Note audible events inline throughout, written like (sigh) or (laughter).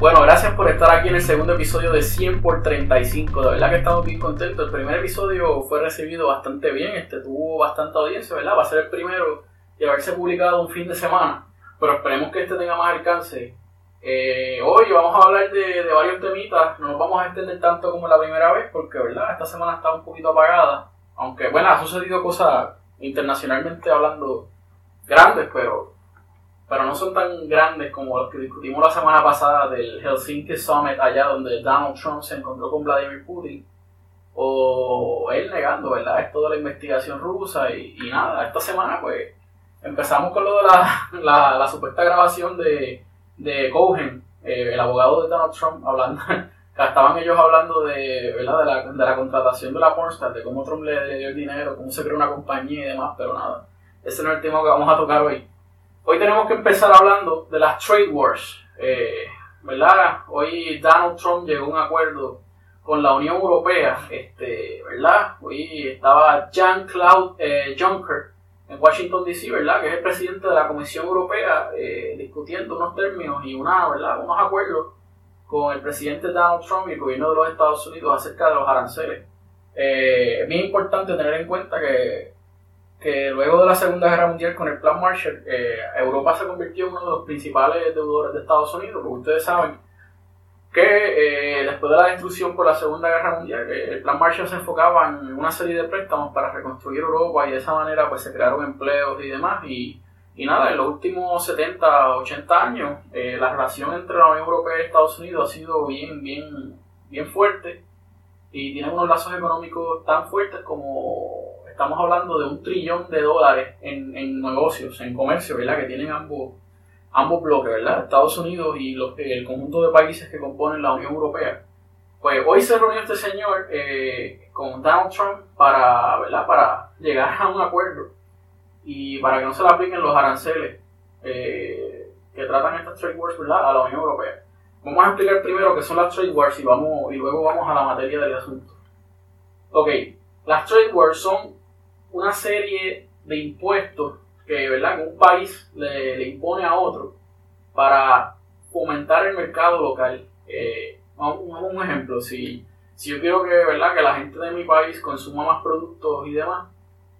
Bueno, gracias por estar aquí en el segundo episodio de 100 por 35. De verdad que estamos bien contentos. El primer episodio fue recibido bastante bien, este tuvo bastante audiencia, ¿verdad? Va a ser el primero de haberse publicado un fin de semana, pero esperemos que este tenga más alcance. Eh, hoy vamos a hablar de, varios temitas, no nos vamos a extender tanto como la primera vez, porque, ¿verdad? Esta semana está un poquito apagada, aunque, bueno, ha sucedido cosas internacionalmente hablando grandes, pero no son tan grandes como los que discutimos la semana pasada del Helsinki Summit allá donde Donald Trump se encontró con Vladimir Putin o él negando, ¿verdad? Esto de la investigación rusa y, nada, esta semana pues empezamos con lo de (laughs) la, la, supuesta grabación de, de Cohen, eh, el abogado de Donald Trump, hablando, (laughs) estaban ellos hablando de, ¿verdad? De, la, de la contratación de la pornstar, de cómo Trump le dio el dinero, cómo se creó una compañía y demás, pero nada, ese no es el tema que vamos a tocar hoy. Hoy tenemos que empezar hablando de las trade wars, eh, ¿verdad? Hoy Donald Trump llegó a un acuerdo con la Unión Europea, este, ¿verdad? Hoy estaba Jean-Claude eh, Juncker en Washington DC, ¿verdad? Que es el presidente de la Comisión Europea, eh, discutiendo unos términos y una, ¿verdad? unos acuerdos con el presidente Donald Trump y el gobierno de los Estados Unidos acerca de los aranceles. es bien importante tener en cuenta que que luego de la Segunda Guerra Mundial con el Plan Marshall, eh, Europa se convirtió en uno de los principales deudores de Estados Unidos, porque ustedes saben que eh, después de la destrucción por la Segunda Guerra Mundial, eh, el Plan Marshall se enfocaba en una serie de préstamos para reconstruir Europa y de esa manera pues se crearon empleos y demás. Y, y nada, en los últimos 70, 80 años, la relación entre la Unión Europea y Estados Unidos ha sido bien, bien, bien fuerte y tiene unos lazos económicos tan fuertes como estamos hablando de un trillón de dólares en, en negocios, en comercio, ¿verdad? Que tienen ambos, ambos bloques, ¿verdad? Estados Unidos y los, el conjunto de países que componen la Unión Europea. Pues hoy se reunió este señor eh, con Donald Trump para, ¿verdad? para llegar a un acuerdo y para que no se le apliquen los aranceles eh, que tratan estas trade wars ¿verdad? a la Unión Europea. Vamos a explicar primero qué son las trade wars y, vamos, y luego vamos a la materia del asunto. Ok, las trade wars son una serie de impuestos que, ¿verdad? un país le, impone a otro para fomentar el mercado local. Eh, vamos, un ejemplo, si, si yo quiero que, ¿verdad? que la gente de mi país consuma más productos y demás,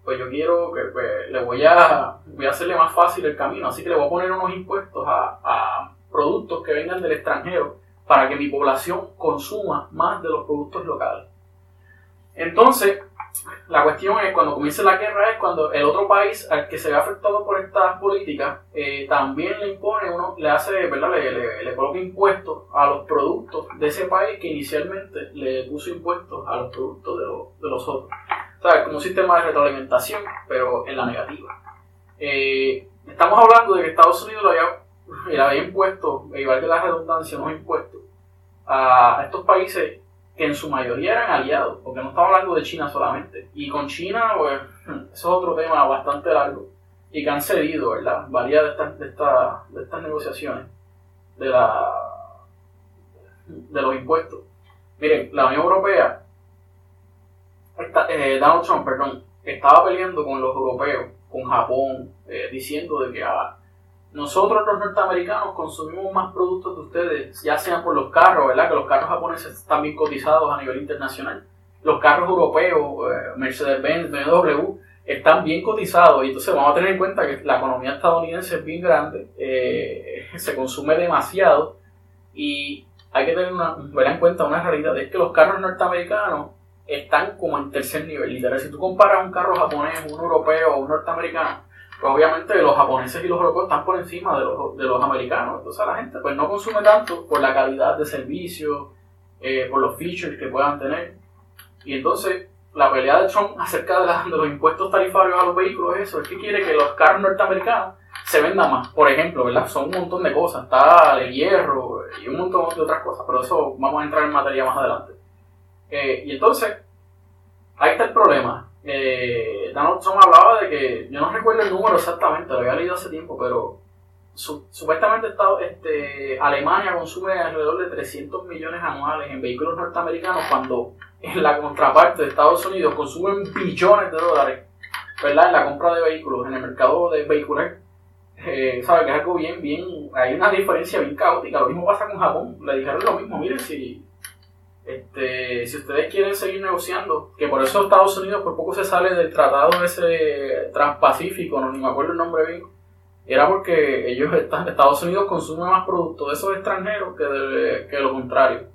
pues yo quiero que pues, le voy a, voy a hacerle más fácil el camino, así que le voy a poner unos impuestos a, a productos que vengan del extranjero para que mi población consuma más de los productos locales. Entonces, la cuestión es cuando comience la guerra es cuando el otro país al que se ve afectado por estas políticas eh, también le impone uno le hace verdad le, le, coloca impuestos a los productos de ese país que inicialmente le puso impuestos a los productos de, los otros. O sea como un sistema de retroalimentación pero en la negativa. Eh, estamos hablando de que Estados Unidos le había, le había impuesto igual que la redundancia unos impuestos a estos países que en su mayoría eran aliados, porque no estamos hablando de China solamente. Y con China, pues, eso es otro tema bastante largo y que han cedido, ¿verdad? Varias de estas, de, de estas negociaciones de, la, de los impuestos. Miren, la Unión Europea, eh, Donald Trump, perdón, estaba peleando con los europeos, con Japón, eh, diciendo de que ah, nosotros los norteamericanos consumimos más productos de ustedes, ya sean por los carros, ¿verdad? Que los carros japoneses están bien cotizados a nivel internacional. Los carros europeos, eh, Mercedes-Benz, BMW, están bien cotizados y entonces vamos a tener en cuenta que la economía estadounidense es bien grande, eh, se consume demasiado y hay que tener una, en cuenta una realidad, es que los carros norteamericanos están como en tercer nivel, literal. Si tú comparas un carro japonés, un europeo o un norteamericano, obviamente los japoneses y los europeos están por encima de los, de los americanos. Entonces la gente pues no consume tanto por la calidad de servicio, eh, por los features que puedan tener. Y entonces la pelea de Trump acerca de, los impuestos tarifarios a los vehículos es eso, es que quiere que los carros norteamericanos se vendan más. Por ejemplo, ¿verdad? Son un montón de cosas, está el hierro y un montón de otras cosas, pero eso vamos a entrar en materia más adelante. Eh, y entonces, ahí está el problema eh, De que, yo no recuerdo el número exactamente, lo había leído hace tiempo, pero supuestamente este, Alemania consume alrededor de 300 millones anuales en vehículos norteamericanos cuando en la contraparte de Estados Unidos consumen billones de dólares ¿verdad? en la compra de vehículos, en el mercado de vehicular eh, ¿sabes? Que es algo bien, bien, hay una diferencia bien caótica. Lo mismo pasa con Japón. Le dijeron lo mismo, miren, si, este, si ustedes quieren seguir negociando, que por eso Estados Unidos por poco se sale del tratado ese transpacífico, no ni me acuerdo el nombre bien, era porque ellos, Estados Unidos consume más productos de esos extranjeros que, que lo contrario.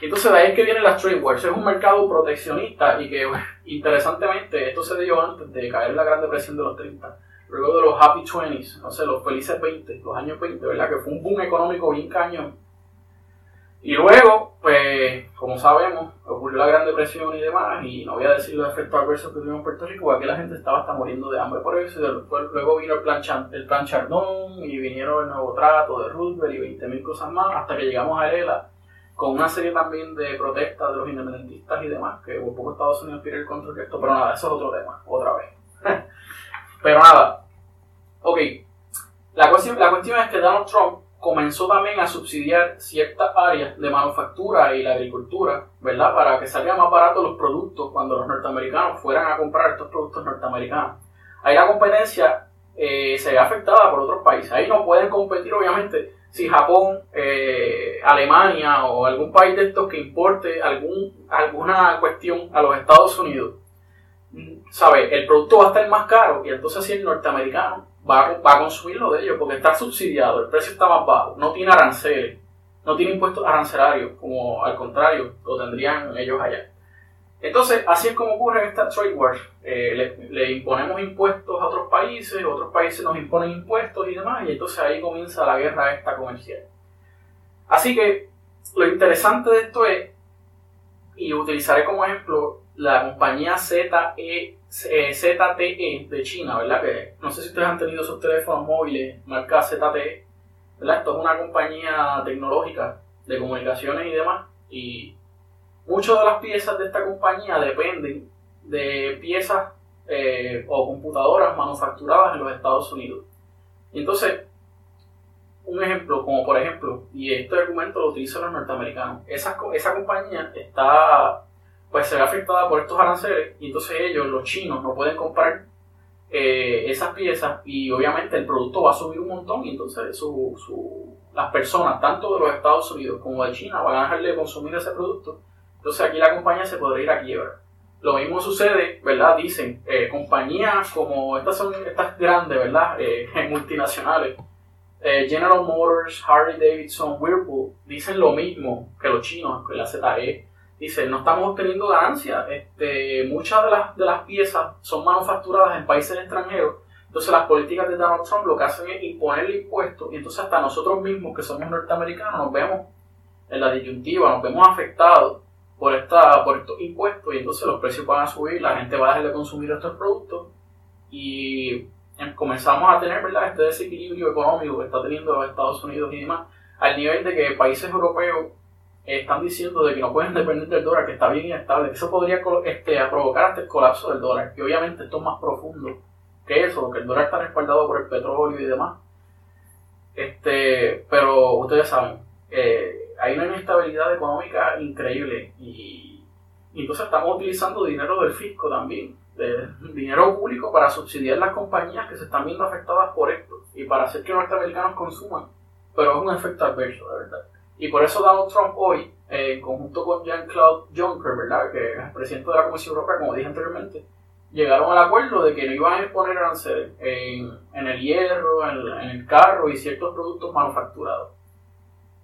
Entonces de ahí es que vienen las trade wars. Es un mercado proteccionista y que, interesantemente, esto se dio antes de caer la Gran Depresión de los 30 luego de los Happy 20s, no sé, los felices 20, los años 20, ¿verdad? Que fue un boom económico bien cañón. Y luego, pues, como sabemos, ocurrió la Gran Depresión y demás, y no voy a decir los efectos adversos que tuvimos en Puerto Rico, porque aquí la gente estaba hasta muriendo de hambre por eso, y luego vino el plan, el plan Chardón, y vinieron el nuevo trato de Roosevelt y 20.000 cosas más, hasta que llegamos a ELA, con una serie también de protestas de los independentistas y demás, que un poco Estados Unidos pierde el control de esto, pero nada, eso es otro tema, otra vez. (laughs) Pero nada, ok, la cuestión, la cuestión es que Donald Trump comenzó también a subsidiar ciertas áreas de manufactura y la agricultura, ¿verdad? Para que salgan más baratos los productos cuando los norteamericanos fueran a comprar estos productos norteamericanos. Ahí la competencia eh, se ve afectada por otros países. Ahí no pueden competir, obviamente, si Japón, eh, Alemania o algún país de estos que importe algún, alguna cuestión a los Estados Unidos ¿sabe? El producto va a estar más caro y entonces si el norteamericano va a, va a consumir lo de ellos porque está subsidiado, el precio está más bajo, no tiene aranceles, no tiene impuestos arancelarios como al contrario lo tendrían ellos allá. Entonces, así es como ocurre en esta trade war. Eh, le, imponemos impuestos a otros países, otros países nos imponen impuestos y demás, y entonces ahí comienza la guerra esta comercial. Así que lo interesante de esto es, y utilizaré como ejemplo la compañía ZE, eh, ZTE de China, ¿verdad? Que no sé si ustedes han tenido esos teléfonos móviles marca ZTE, ¿verdad? Esto es una compañía tecnológica de comunicaciones y demás. Y muchas de las piezas de esta compañía dependen de piezas eh, o computadoras manufacturadas en los Estados Unidos. Entonces, un ejemplo, como por ejemplo, y este argumento lo utilizan los norteamericanos, esa compañía está pues se ve afectada por estos aranceles y entonces ellos, los chinos, no pueden comprar eh, esas piezas y obviamente el producto va a subir un montón y entonces su, las personas, tanto de los Estados Unidos como de China, van a dejar de consumir ese producto. Entonces aquí la compañía se podría ir a quiebra. Lo mismo sucede, ¿verdad? Dicen, eh, compañías como estas son estas grandes, ¿verdad? Eh, (laughs) multinacionales. General Motors, Harley Davidson, Whirlpool, dicen lo mismo que los chinos, que la ZE dice, no estamos obteniendo ganancias, este, muchas de las, de las piezas son manufacturadas en países extranjeros, entonces las políticas de Donald Trump lo que hacen es imponerle impuestos y entonces hasta nosotros mismos que somos norteamericanos nos vemos en la disyuntiva, nos vemos afectados por, esta, por estos impuestos y entonces los precios van a subir, la gente va a dejar de consumir estos productos y comenzamos a tener ¿verdad? este desequilibrio económico que está teniendo los Estados Unidos y demás, al nivel de que países europeos están diciendo de que no pueden depender del dólar, que está bien inestable, eso podría este, provocar hasta el colapso del dólar. Y obviamente esto es más profundo que eso, que el dólar está respaldado por el petróleo y demás. Este, pero ustedes saben, eh, hay una inestabilidad económica increíble y, entonces estamos utilizando dinero del fisco también, dinero público para subsidiar las compañías que se están viendo afectadas por esto y para hacer que norteamericanos consuman. Pero es un efecto adverso, de verdad. Y por eso Donald Trump hoy, eh, en conjunto con Jean-Claude Juncker, ¿verdad? que es el presidente de la Comisión Europea, como dije anteriormente, llegaron al acuerdo de que no iban a poner aranceles en, en el hierro, en, el carro y ciertos productos manufacturados.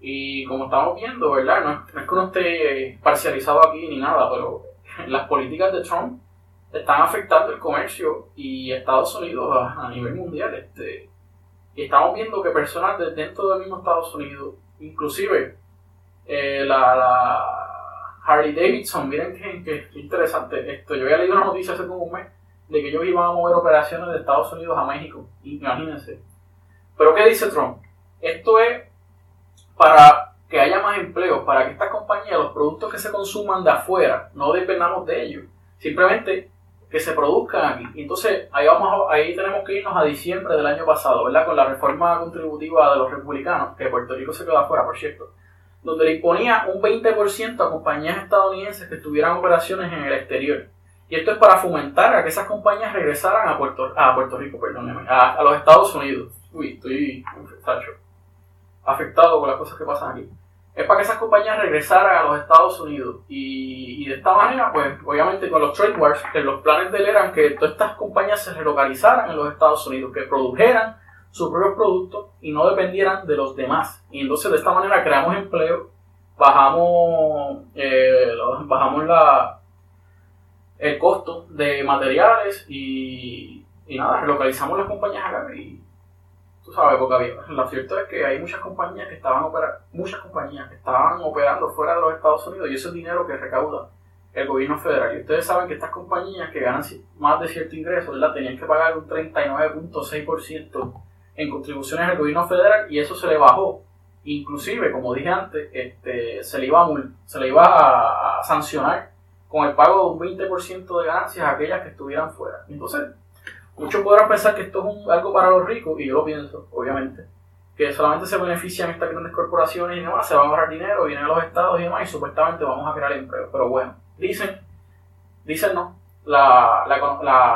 Y como estamos viendo, ¿verdad? No es, que uno esté parcializado aquí ni nada, pero (laughs) las políticas de Trump están afectando el comercio y Estados Unidos a, nivel mundial. Este, y estamos viendo que personas dentro del mismo Estados Unidos Inclusive, eh, la, Harley Davidson, miren qué, interesante esto. Yo había leído una noticia hace como un mes de que ellos iban a mover operaciones de Estados Unidos a México. Imagínense. Pero ¿qué dice Trump? Esto es para que haya más empleos, para que estas compañías, los productos que se consuman de afuera, no dependamos de ellos. Simplemente que se produzcan aquí. Entonces, ahí, vamos ahí tenemos que irnos a diciembre del año pasado, ¿verdad? Con la reforma contributiva de los republicanos, que Puerto Rico se quedó afuera, por cierto, donde le imponía un 20% a compañías estadounidenses que tuvieran operaciones en el exterior. Y esto es para fomentar a que esas compañías regresaran a Puerto, a Puerto Rico, perdóneme, a, los Estados Unidos. uy, estoy afectado con las cosas que pasan aquí. Es para que esas compañías regresaran a los Estados Unidos. Y, de esta manera, pues, obviamente con los trade wars, que los planes de él eran que todas estas compañías se relocalizaran en los Estados Unidos, que produjeran sus propios productos y no dependieran de los demás. Y entonces de esta manera creamos empleo, bajamos, eh, bajamos la, el costo de materiales y, y nada, relocalizamos las compañías acá y tú sabes, porque había, lo cierto es que hay muchas compañías que estaban operando, muchas compañías que estaban operando fuera de los Estados Unidos y ese es dinero que recauda el gobierno federal. Y ustedes saben que estas compañías que ganan más de cierto ingreso, ¿verdad? Tenían que pagar un 39.6% en contribuciones al gobierno federal y eso se le bajó. Inclusive, como dije antes, este, se, le iba a, se le iba a, sancionar con el pago de un 20% de ganancias a aquellas que estuvieran fuera. Entonces, muchos podrán pensar que esto es algo para los ricos, y yo lo pienso, obviamente, que solamente se benefician estas grandes corporaciones y demás, se van a ahorrar dinero, vienen a los estados y demás, y supuestamente vamos a crear empleo. Pero bueno, dicen, dicen no, la,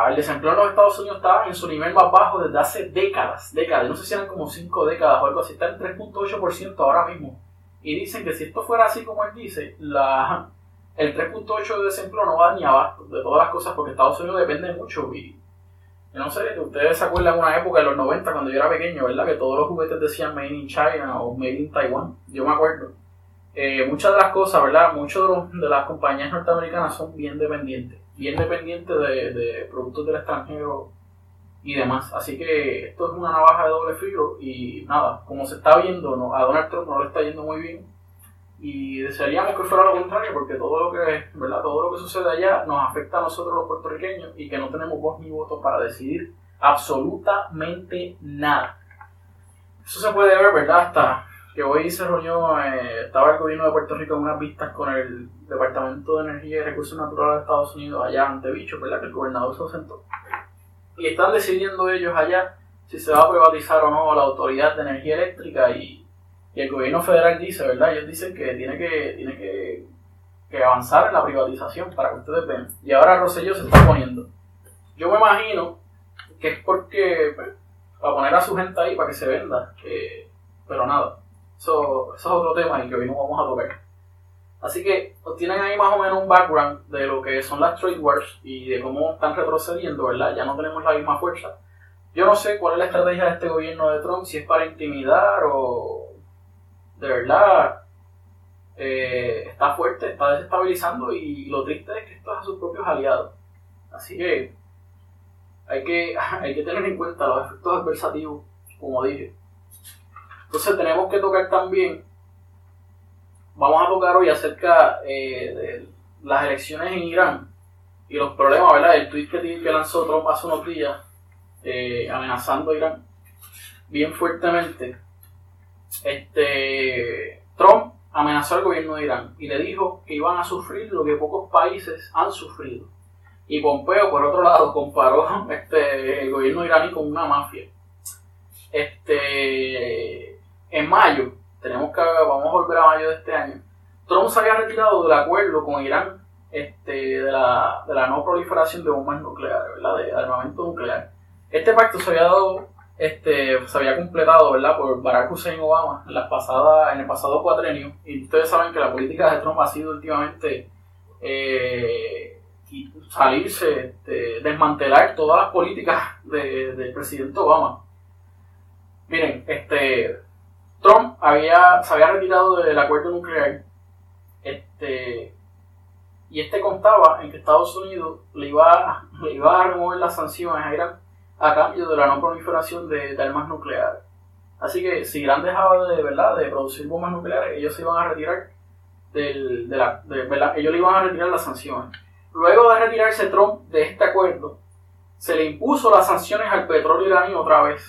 el desempleo en los Estados Unidos está en su nivel más bajo desde hace décadas, décadas, no sé si eran como 5 décadas o algo así, está en 3.8% ahora mismo. Y dicen que si esto fuera así como él dice, la, el 3.8 de desempleo no va ni abajo de todas las cosas porque Estados Unidos depende mucho. Y no sé, ustedes se acuerdan de una época de los 90 cuando yo era pequeño, ¿verdad? Que todos los juguetes decían Made in China o Made in Taiwan. Yo me acuerdo. Eh, muchas de las cosas, ¿verdad? Muchas de las compañías norteamericanas son bien dependientes bien dependiente de, de, productos del extranjero y demás. Así que esto es una navaja de doble filo y nada, como se está viendo, no, a Donald Trump no le está yendo muy bien y desearíamos que fuera lo contrario porque todo lo que ¿verdad? todo lo que sucede allá nos afecta a nosotros los puertorriqueños y que no tenemos voz ni voto para decidir absolutamente nada. Eso se puede ver, ¿verdad? Hasta que hoy se reunió, eh, estaba el gobierno de Puerto Rico en unas vistas con el Departamento de Energía y Recursos Naturales de Estados Unidos allá ante Bicho, ¿verdad? Que el gobernador se sentó. Y están decidiendo ellos allá si se va a privatizar o no la Autoridad de Energía Eléctrica y, el gobierno federal dice, ¿verdad? Ellos dicen que tiene que, tiene que, que avanzar en la privatización para que ustedes vean. Y ahora Rosselló se está poniendo. Yo me imagino que es porque, pues, para poner a su gente ahí para que se venda, pero nada. Eso, es otro tema y que hoy no vamos a tocar. Así que tienen ahí más o menos un background de lo que son las trade wars y de cómo están retrocediendo, ¿verdad? Ya no tenemos la misma fuerza. Yo no sé cuál es la estrategia de este gobierno de Trump, si es para intimidar o de verdad eh, está fuerte, está desestabilizando y lo triste es que esto es a sus propios aliados. Así que hay que, (laughs) hay que tener en cuenta los efectos adversativos, como dije. Entonces tenemos que tocar también, vamos a tocar hoy acerca eh, de las elecciones en Irán y los problemas, ¿verdad? El tweet que, lanzó Trump hace unos días eh, amenazando a Irán bien fuertemente. Este, Trump amenazó al gobierno de Irán y le dijo que iban a sufrir lo que pocos países han sufrido. Y Pompeo, por otro lado, (laughs) comparó este, el gobierno iraní con una mafia. Este, en mayo, tenemos que, vamos a volver a mayo de este año, Trump se había retirado del acuerdo con Irán este, de, la, de la no proliferación de bombas nucleares, ¿verdad? De armamento nuclear. Este pacto se había dado, este, se había completado, ¿verdad? Por Barack Hussein Obama en, las pasadas, en el pasado cuatrenio. Y ustedes saben que la política de Trump ha sido últimamente eh, salirse, este, desmantelar todas las políticas del presidente Obama. Miren, este, Trump había, se había retirado del acuerdo nuclear este, y este contaba en que Estados Unidos le iba, le iba a remover las sanciones a Irán a cambio de la no proliferación de, armas nucleares. Así que si Irán dejaba de, ¿verdad? de producir bombas nucleares, ellos se iban a retirar del, de la, ellos le iban a retirar las sanciones. Luego de retirarse Trump de este acuerdo, se le impuso las sanciones al petróleo iraní otra vez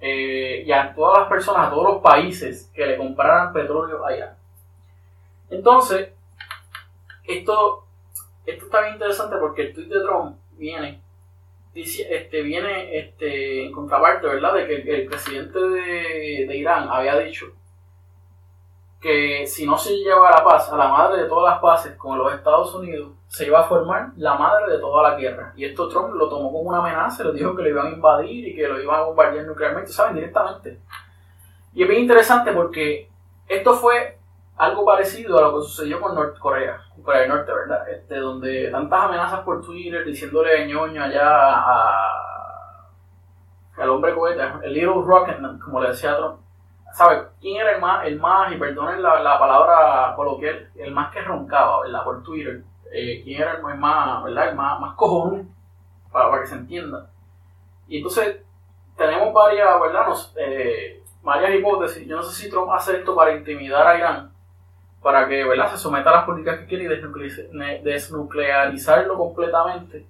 eh, y a todas las personas, a todos los países que le compraran petróleo allá. Entonces, esto, esto está bien interesante porque el tweet de Trump viene, este, viene este, en contraparte, ¿verdad? De que el, presidente de, de, Irán había dicho que si no se lleva la paz, a la madre de todas las paces con los Estados Unidos, se iba a formar la madre de toda la guerra. Y esto Trump lo tomó como una amenaza, le dijo que lo iban a invadir y que lo iban a bombardear nuclearmente, ¿saben? Directamente. Y es bien interesante porque esto fue algo parecido a lo que sucedió con Norte-Corea, Corea del Norte, ¿verdad? Este, donde tantas amenazas por Twitter diciéndole ñoño allá a, al hombre cohete, el Little Rocket, como le decía Trump. ¿Sabe quién era el más, el más y perdonen la, la palabra coloquial, el más que roncaba, ¿verdad? Por Twitter eh, quién era el más, ¿verdad? El más, más cojón, para, para, que se entienda. Y entonces tenemos varias, ¿verdad? Eh, varias hipótesis. Yo no sé si Trump hace esto para intimidar a Irán, para que ¿verdad? se someta a las políticas que quiere y desnuclearizarlo completamente,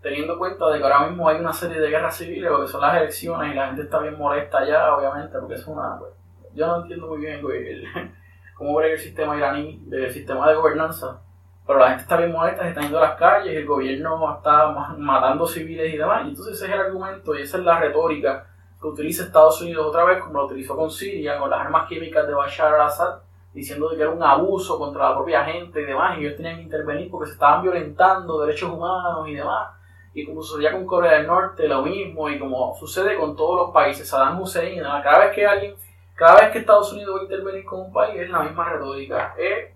teniendo en cuenta de que ahora mismo hay una serie de guerras civiles, porque son las elecciones y la gente está bien molesta ya, obviamente, porque es una... Pues, yo no entiendo muy bien (laughs) cómo ve el sistema iraní, el sistema de gobernanza pero la gente está bien molesta, se está yendo a las calles, el gobierno está matando civiles y demás. Y entonces ese es el argumento y esa es la retórica que utiliza Estados Unidos otra vez, como lo utilizó con Siria, con las armas químicas de Bashar al-Assad, diciendo que era un abuso contra la propia gente y demás, y ellos tenían que intervenir porque se estaban violentando derechos humanos y demás. Y como sucedía con Corea del Norte, lo mismo, y como sucede con todos los países, Saddam Hussein, cada vez que alguien, cada vez que Estados Unidos va a intervenir con un país, es la misma retórica. Es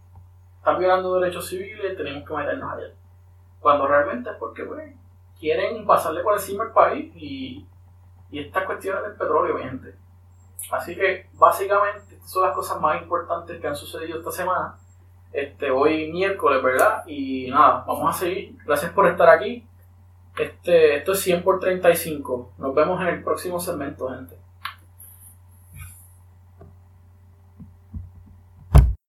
están violando derechos civiles, tenemos que meternos allá. Cuando realmente es porque pues, quieren pasarle por encima al país y, y estas cuestiones del petróleo, gente. Así que básicamente son las cosas más importantes que han sucedido esta semana. Este, hoy miércoles, ¿verdad? Y nada, vamos a seguir. Gracias por estar aquí. Este, esto es 100 por 35. Nos vemos en el próximo segmento, gente.